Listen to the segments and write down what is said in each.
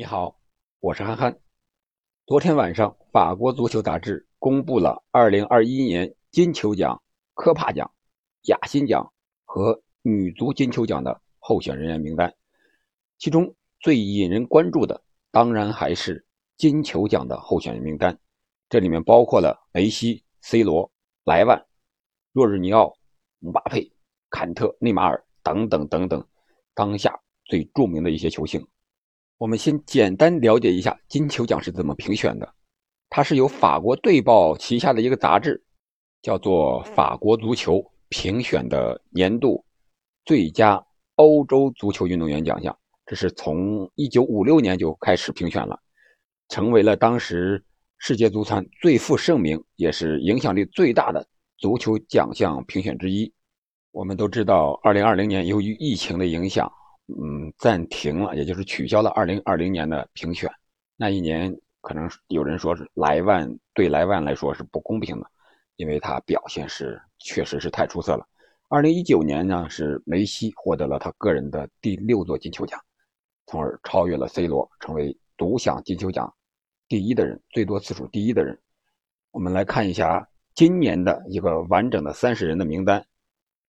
你好，我是憨憨。昨天晚上，法国足球杂志公布了2021年金球奖、科帕奖、亚新奖和女足金球奖的候选人员名单。其中最引人关注的，当然还是金球奖的候选人名单。这里面包括了梅西、C 罗、莱万、若日尼奥、姆巴佩、坎特、内马尔等等等等，当下最著名的一些球星。我们先简单了解一下金球奖是怎么评选的。它是由法国队报旗下的一个杂志，叫做《法国足球》评选的年度最佳欧洲足球运动员奖项。这是从1956年就开始评选了，成为了当时世界足坛最负盛名也是影响力最大的足球奖项评选之一。我们都知道，2020年由于疫情的影响。嗯，暂停了，也就是取消了二零二零年的评选。那一年，可能有人说是莱万对莱万来说是不公平的，因为他表现是确实是太出色了。二零一九年呢，是梅西获得了他个人的第六座金球奖，从而超越了 C 罗，成为独享金球奖第一的人，最多次数第一的人。我们来看一下今年的一个完整的三十人的名单，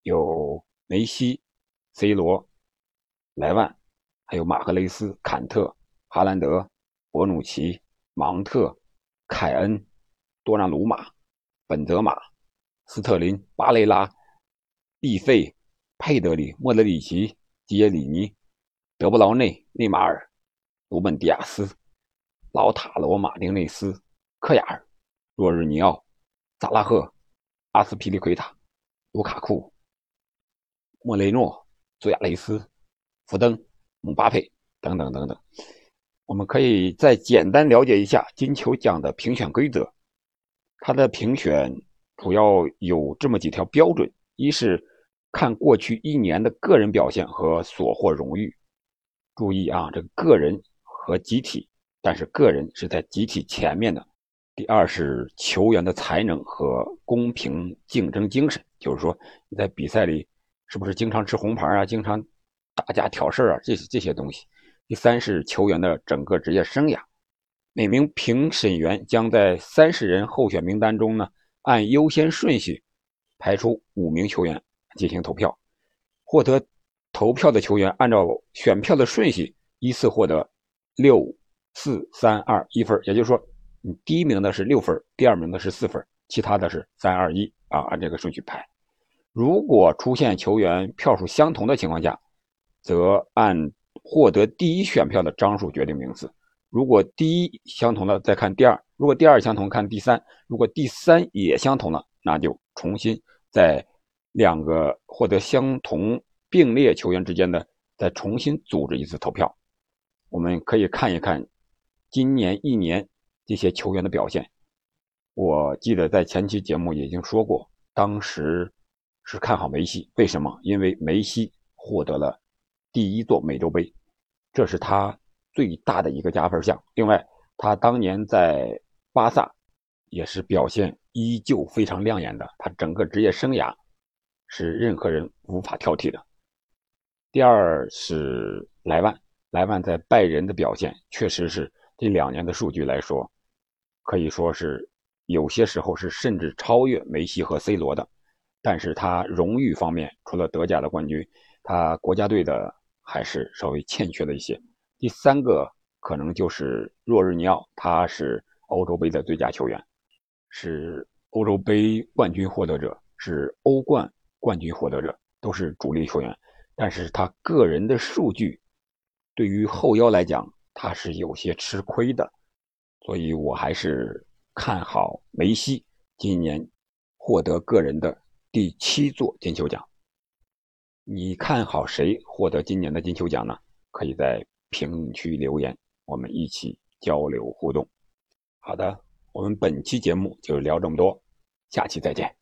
有梅西、C 罗。莱万，还有马赫雷斯、坎特、哈兰德、博努奇、芒特、凯恩、多纳鲁马、本泽马、斯特林、巴雷拉、毕费、佩德里、莫德里奇、基耶里尼、德布劳内、内马尔、鲁本迪亚斯、老塔罗、马丁内斯、科亚尔、若日尼奥、萨拉赫、阿斯皮利奎塔、卢卡库、莫雷诺、祖亚雷斯。福登、姆巴佩等等等等，我们可以再简单了解一下金球奖的评选规则。它的评选主要有这么几条标准：一是看过去一年的个人表现和所获荣誉。注意啊，这个个人和集体，但是个人是在集体前面的。第二是球员的才能和公平竞争精神，就是说你在比赛里是不是经常吃红牌啊，经常。打架挑事啊，这些这些东西。第三是球员的整个职业生涯。每名评审员将在三十人候选名单中呢，按优先顺序排出五名球员进行投票。获得投票的球员按照选票的顺序依次获得六、四、三、二、一分。也就是说，你第一名的是六分，第二名的是四分，其他的是三、二、一啊，按这个顺序排。如果出现球员票数相同的情况下，则按获得第一选票的张数决定名次。如果第一相同的，再看第二；如果第二相同，看第三；如果第三也相同了，那就重新在两个获得相同并列球员之间的再重新组织一次投票。我们可以看一看今年一年这些球员的表现。我记得在前期节目已经说过，当时是看好梅西，为什么？因为梅西获得了。第一座美洲杯，这是他最大的一个加分项。另外，他当年在巴萨也是表现依旧非常亮眼的。他整个职业生涯是任何人无法挑剔的。第二是莱万，莱万在拜仁的表现确实是这两年的数据来说，可以说是有些时候是甚至超越梅西和 C 罗的。但是他荣誉方面，除了德甲的冠军，他国家队的。还是稍微欠缺了一些。第三个可能就是若日尼奥，他是欧洲杯的最佳球员，是欧洲杯冠军获得者，是欧冠冠军获得者，都是主力球员。但是他个人的数据对于后腰来讲，他是有些吃亏的，所以我还是看好梅西今年获得个人的第七座金球奖。你看好谁获得今年的金球奖呢？可以在评论区留言，我们一起交流互动。好的，我们本期节目就聊这么多，下期再见。